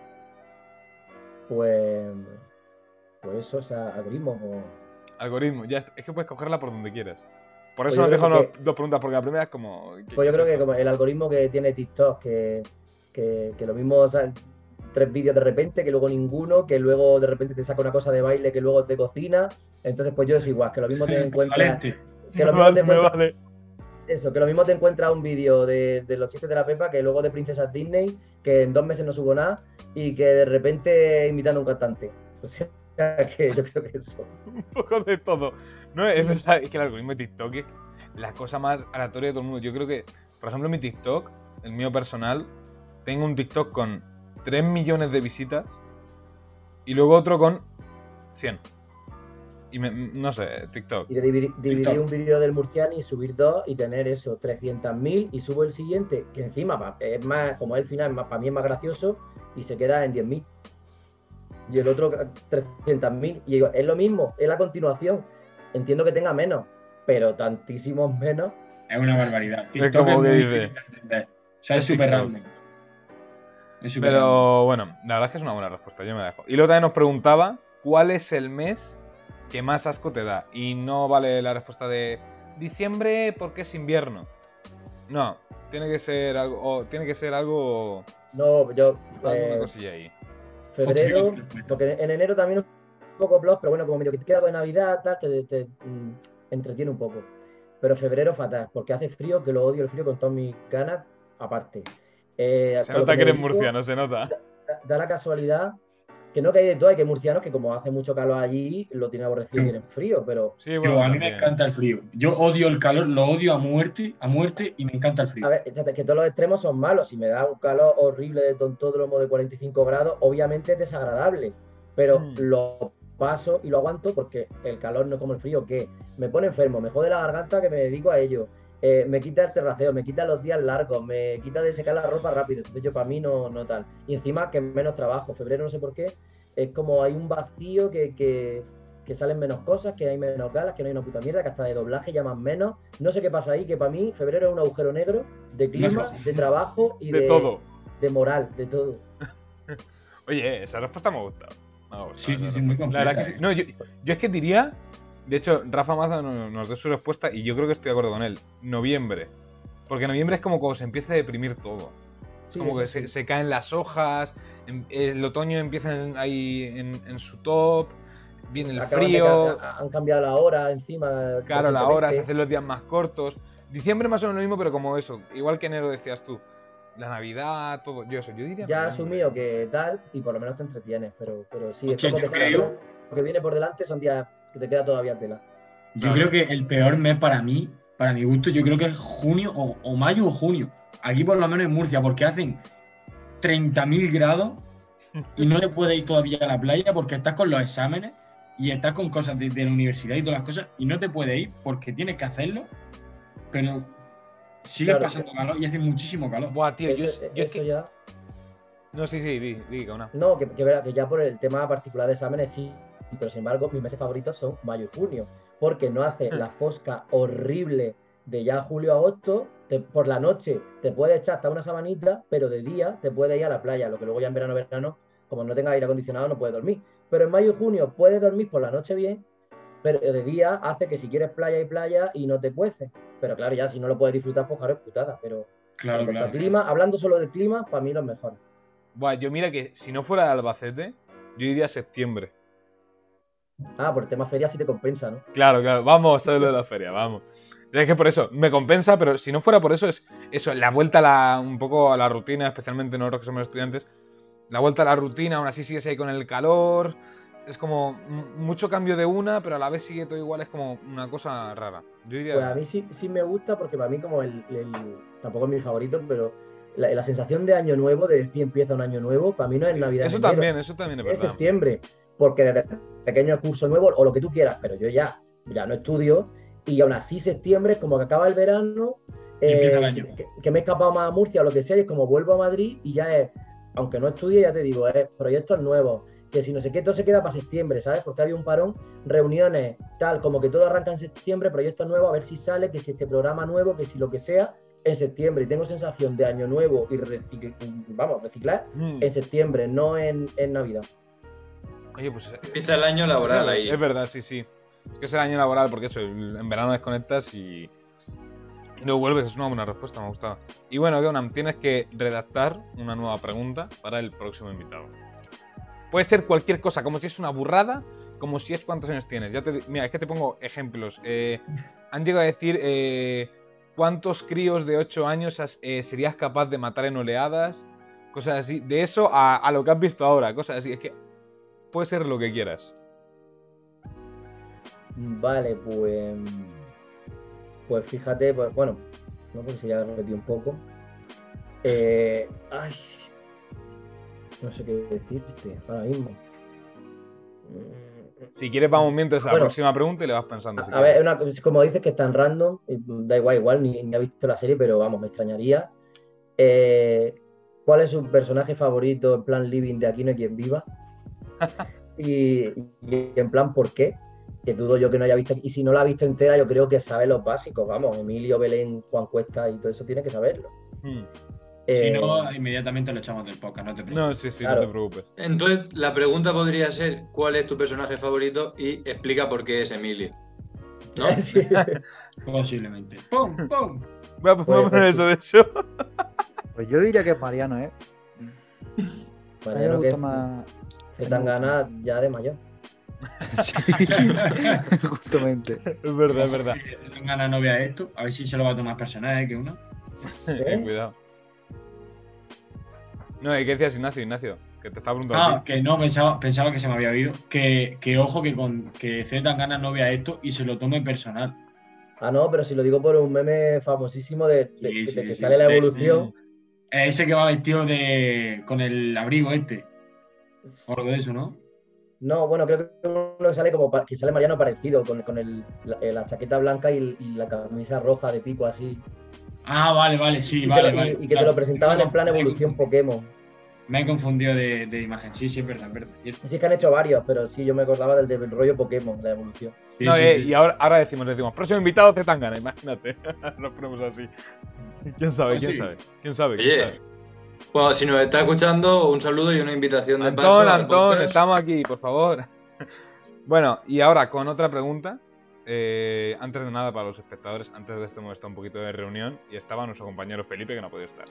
Pues. Pues eso, o sea, algoritmo. Algoritmo, ya es que puedes cogerla por donde quieras. Por eso pues nos dejo dos preguntas, porque la primera es como. Pues yo creo que como el algoritmo que tiene TikTok, que que, lo mismo tres vídeos de repente, que luego ninguno, que luego de repente te saca una cosa de baile que luego te cocina. Entonces, pues yo es igual, que lo mismo te encuentras. Que lo mismo te Eso, que lo mismo te encuentras un vídeo de, los chistes de la Pepa que luego de Princesas Disney, que en dos meses no subo nada y que de repente invitando a un cantante. O sea, que yo creo que eso. un poco de todo. No, es verdad, es que el algoritmo de TikTok es la cosa más aleatoria de todo el mundo. Yo creo que, por ejemplo, mi TikTok, el mío personal, tengo un TikTok con 3 millones de visitas y luego otro con 100. Y no sé, TikTok. Y dividir, un vídeo del Murciani y subir dos y tener eso, 300.000 y subo el siguiente, que encima es más, como es el final, más, para mí es más gracioso y se queda en 10.000. Y el otro 300.000. Y digo, es lo mismo, es la continuación. Entiendo que tenga menos, pero tantísimos menos. Es una barbaridad. es como que dice. O sea, es súper raro. Pero bueno, la verdad es que es una buena respuesta, yo me dejo. Y luego también nos preguntaba cuál es el mes que más asco te da. Y no vale la respuesta de diciembre porque es invierno. No, tiene que ser algo. tiene que ser algo. No, yo. Alguna eh, cosilla ahí. Febrero, porque en enero también un poco plus, pero bueno, como medio que te queda de Navidad, tal, te, mm, entretiene un poco. Pero febrero fatal, porque hace frío, que lo odio el frío con todas mis ganas, aparte. Eh, se nota que, eres murciano, se nota. Da, la casualidad que no que hay de todo, hay que murcianos que como hace mucho calor allí, lo tienen aborrecido y tienen frío, pero... Sí, a mí me encanta el frío. Yo odio el calor, lo odio a muerte, a muerte y me encanta el frío. A ver, es que todos los extremos son malos. Si me da un calor horrible de tontódromo de 45 grados, obviamente es desagradable, pero mm. lo paso y lo aguanto porque el calor no es como el frío, que me pone enfermo, me jode la garganta que me dedico a ello. Eh, me quita el terraceo, me quita los días largos, me quita de secar la ropa rápido. Entonces yo para mí no, no tal. Y encima que menos trabajo. Febrero no sé por qué. Es como hay un vacío que, que, salen menos cosas, que hay menos galas, que no hay una puta mierda, que hasta de doblaje llaman menos. No sé qué pasa ahí, que para mí febrero es un agujero negro de clima, de trabajo y de, de todo. De moral, de todo. Oye, esa respuesta me ha gustado. sí, sí, sí, muy completa. que No, yo, yo es que diría de hecho, Rafa Maza nos dio su respuesta y yo creo que estoy de acuerdo con él. Noviembre. Porque noviembre es como cuando se empieza a deprimir todo. Es como que se, caen las hojas, em, el otoño empieza ahí en, su top, viene el frío. han cambiado la hora encima. Claro, la hora, se hacen los días más cortos. Diciembre más o menos lo mismo, pero como eso, igual que enero decías tú. La Navidad, todo. Yo eso, yo diría. Ya asumido que tal, y por lo menos te entretienes, pero, pero sí, es como que lo que viene por delante son días que te queda todavía tela. Yo creo que el peor mes para mí, para mi gusto, yo creo que es junio o, mayo o junio. Aquí por lo menos en Murcia, porque hacen 30.000 grados y no te puedes ir todavía a la playa porque estás con los exámenes y estás con cosas de, la universidad y todas las cosas y no te puedes ir porque tienes que hacerlo, pero sigue pasando calor y hace muchísimo calor. Buah, tío, yo, eso ya... No, sí, sí, di, di, una. No, que, que ya por el tema particular de exámenes sí pero sin embargo mis meses favoritos son mayo y junio, porque no hace la fosca horrible de ya julio a agosto, por la noche te puede echar hasta una sabanita, pero de día te puede ir a la playa, lo que luego ya en verano, verano, como no tenga aire acondicionado, no puede dormir. Pero en mayo y junio puedes dormir por la noche bien, pero de día hace que si quieres playa y playa y no te cuece. Pero claro, ya si no lo puedes disfrutar, pues claro, es putada. Pero claro, claro. clima, hablando solo del clima, para mí lo mejor. Bueno, yo mira que si no fuera de Albacete, yo iría a septiembre. Ah, por el tema feria sí te compensa, ¿no? Claro, claro. Vamos, todo lo de la feria, vamos. Es que por eso, me compensa, pero si no fuera por eso, es eso, la vuelta a la, un poco a la rutina, especialmente nosotros que somos estudiantes, la vuelta a la rutina, aún así sigues ahí con el calor, es como mucho cambio de una, pero a la vez sigue todo igual, es como una cosa rara. Yo diría... Pues a mí sí, sí me gusta, porque para mí como el, tampoco es mi favorito, pero la, sensación de año nuevo, de decir empieza un año nuevo, para mí no es Navidad. Eso también, eso también es verdad. Es septiembre porque desde pequeño curso nuevo o lo que tú quieras, pero yo ya, ya no estudio y aún así septiembre es como que acaba el verano, eh, que, me he escapado más a Murcia o lo que sea, y es como vuelvo a Madrid y ya es, aunque no estudie, ya te digo, es proyectos nuevos, que si no sé qué, todo se queda para septiembre, ¿sabes? Porque había un parón, reuniones, tal, como que todo arranca en septiembre, proyectos nuevos, a ver si sale, que si este programa nuevo, que si lo que sea, en septiembre y tengo sensación de año nuevo y vamos, reciclar hmm. en septiembre, no en, en Navidad. Oye, pues. Eh, Empieza el año laboral ahí. Es verdad, sí, sí. Es que es el año laboral porque eso, en verano desconectas y. Y luego vuelves, es una buena respuesta, me ha gustado. Y bueno, Geonam, tienes que redactar una nueva pregunta para el próximo invitado. Puede ser cualquier cosa, como si es una burrada, como si es cuántos años tienes. Ya te, mira, es que te pongo ejemplos. Eh, han llegado a decir eh, ¿Cuántos críos de 8 años eh, serías capaz de matar en oleadas? Cosas así. De eso a, a lo que has visto ahora. Cosas así. Es que puede ser lo que quieras. Vale, pues. Pues fíjate, pues, bueno, no porque se ya repetido un poco. Eh, ay, no sé qué decirte ahora mismo. Mm, Si quieres, vamos mientras a la próxima pregunta y le vas pensando. si A, a ver, una como dices que es tan random, y da igual, igual, ni, ni ha visto la serie, pero vamos, me extrañaría. Eh, ¿Cuál es su personaje favorito en plan living de Aquí no hay quien viva? y, y en plan, ¿por qué? Que dudo yo que no haya visto. Y si no la ha visto entera, yo creo que sabe los básicos, vamos. Emilio, Belén, Juan Cuesta y todo eso tiene que saberlo. Hmm. Si Eh, no, inmediatamente lo echamos del podcast, no te preocupes. No, sí, sí, Claro. no te preocupes. Entonces, la pregunta podría ser: ¿cuál es tu personaje favorito? Y explica por qué es Emilio. ¿No? sí. Posiblemente. ¡Pum! ¡Pum! Voy a, voy a Pues, poner pues, eso, de hecho. Pues yo diría que es Mariano, ¿eh? A mí me gusta más. Se tan gana ya de mayor. Sí, justamente. Es verdad, es verdad. Si tengan la novia de esto, a ver si se lo va a tomar personal, ¿eh? Que uno. Eh, cuidado. No, ¿qué decías, Ignacio? Ignacio, que te estaba preguntando a Ah, ti. que no, pensaba, pensaba que se me había oído. Que, que ojo que con que Z Tangana no vea esto y se lo tome personal. Ah, no, pero si lo digo por un meme famosísimo de, de- Sí, de sí, que sí. sale la evolución. Ese que va vestido de. con el abrigo este. O algo de eso, ¿no? No, bueno, creo que uno que sale como que sale Mariano parecido, con, con el- la, eh, la chaqueta blanca y, la camisa roja de pico así. Ah, vale, vale, sí, y, vale, lo- vale. y que te lo presentaban en plan evolución. Pokémon. Me he confundido de, de imagen. Sí, sí, es verdad, es verdad. Sí, es que han hecho varios, pero sí, yo me acordaba del, del rollo Pokémon, la evolución. sí, no, sí, eh, sí. y ahora, ahora decimos, decimos, próximo invitado Zetangana, imagínate. Nos ponemos así. ¿Quién sabe? Pues ¿Quién sí. sabe? ¿Quién sabe? ¿Quién sabe? Bueno, si nos está escuchando, un saludo y una invitación de paso. Antón, al Antón, estamos aquí, por favor. bueno, y ahora con otra pregunta. Eh, antes de nada, para los espectadores, antes de esto hemos estado un poquito de reunión y estaba nuestro compañero Felipe que no ha podido estar.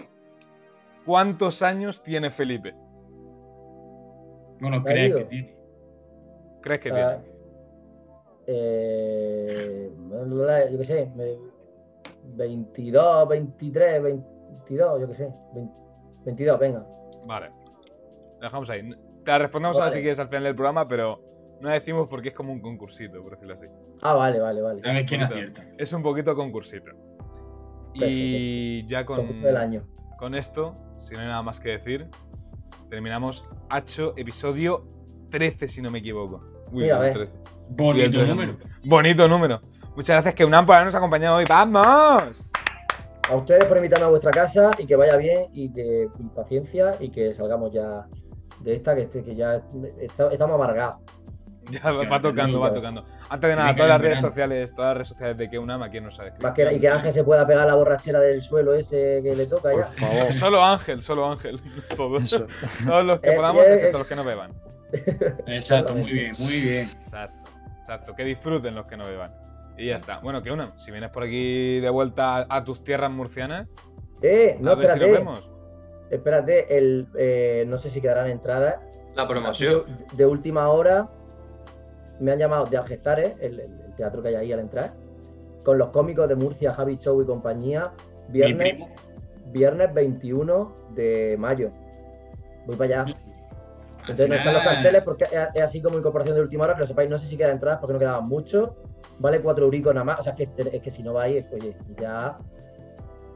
¿Cuántos años tiene Felipe? Bueno, ¿Me ha crees que tiene. ¿Crees que Ah, tiene? eh, yo qué sé, me- 22, 23, 22, yo qué sé. 20 22, venga. Vale. Lo dejamos ahí. Te la respondemos ahora Vale. si quieres al final del programa, pero no la decimos porque es como un concursito, por decirlo así. Ah, vale, vale, vale. A ver quién bonito. acierta. Es un poquito concursito. Y ya con, año. con esto, si no hay nada más que decir, terminamos Hacho episodio 13, si no me equivoco. Uy, Mira, el ve. 13. Uy, el Bonito 13. número. Bonito número. Muchas gracias, que por habernos acompañado hoy. ¡Vamos! A ustedes por invitarme a vuestra casa y que vaya bien y que y paciencia y que salgamos ya de esta, que, este- que ya está- estamos amargados. Ya va, va tocando, va tocando. Antes de nada, todas las redes sociales, todas las redes sociales de que UNAM, aquí nos sabe Más que, y que Ángel se pueda pegar la borrachera del suelo ese que le toca Por ya. favor. Solo Ángel, solo Ángel. Todos. Todos los que Eh, podamos, eh, excepto eh. los que no beban. Exacto, muy bien, muy bien. Exacto, exacto. Que disfruten los que no beban. Y ya está. Bueno, que una, si vienes por aquí de vuelta a, a tus tierras murcianas, Eh, no, a ver si nos espérate. vemos. Espérate, el, eh, no sé si quedarán entradas. La promoción. De, de última hora me han llamado de Algestares, el, el teatro que hay ahí al entrar, con los cómicos de Murcia, Javi Show y compañía, Mi viernes, primo. viernes 21 de mayo. Voy para allá. Al Entonces no están los carteles porque es, es así como incorporación de última hora, que lo sepáis, no sé si quedan entradas porque no quedaban mucho. Vale cuatro euricos nada más. O sea, es que, es que si no vais, oye, ya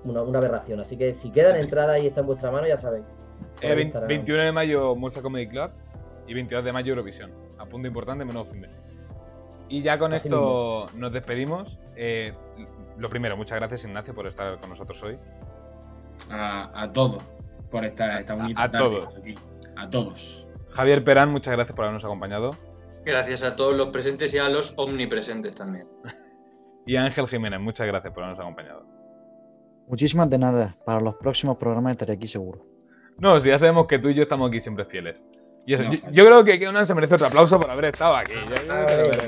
una, una aberración. Así que si quedan entradas y está en vuestra mano, ya sabéis. Eh, Ahí vein- estará. 21 de mayo Murcia Comedy Club y 22 de mayo Eurovisión. A punto importante, menos fin de. Y ya con Así esto nos despedimos. Eh, lo primero, muchas gracias Ignacio por estar con nosotros hoy. A, a todos por esta, esta bonita a tarde todos. aquí. A todos. Javier Perán, muchas gracias por habernos acompañado. Gracias a todos los presentes y a los omnipresentes también. Y Ángel Jiménez, muchas gracias por habernos acompañado. Muchísimas de nada. Para los próximos programas estaré aquí seguro. No, si ya sabemos que tú y yo estamos aquí siempre fieles. Y eso, No, yo, creo que Keunan se merece otro aplauso por haber estado aquí.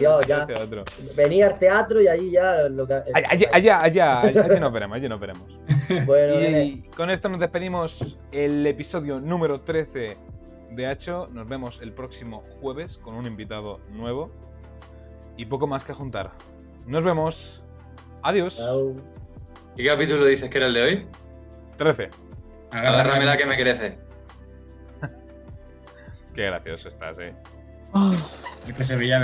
Yo- yo otro. Venía al teatro y allí ya lo que. Allá, allá, allá, allá, allá, allí nos veremos, allí nos veremos. Bueno, Y con esto nos despedimos el episodio número 13 de Hacho. Nos vemos el próximo jueves con un invitado nuevo. Y poco más que juntar. Nos vemos. Adiós. chao. ¿Qué capítulo dices que era el de hoy? 13. Agárrame la que me crece. Qué gracioso estás, eh. Es que se veía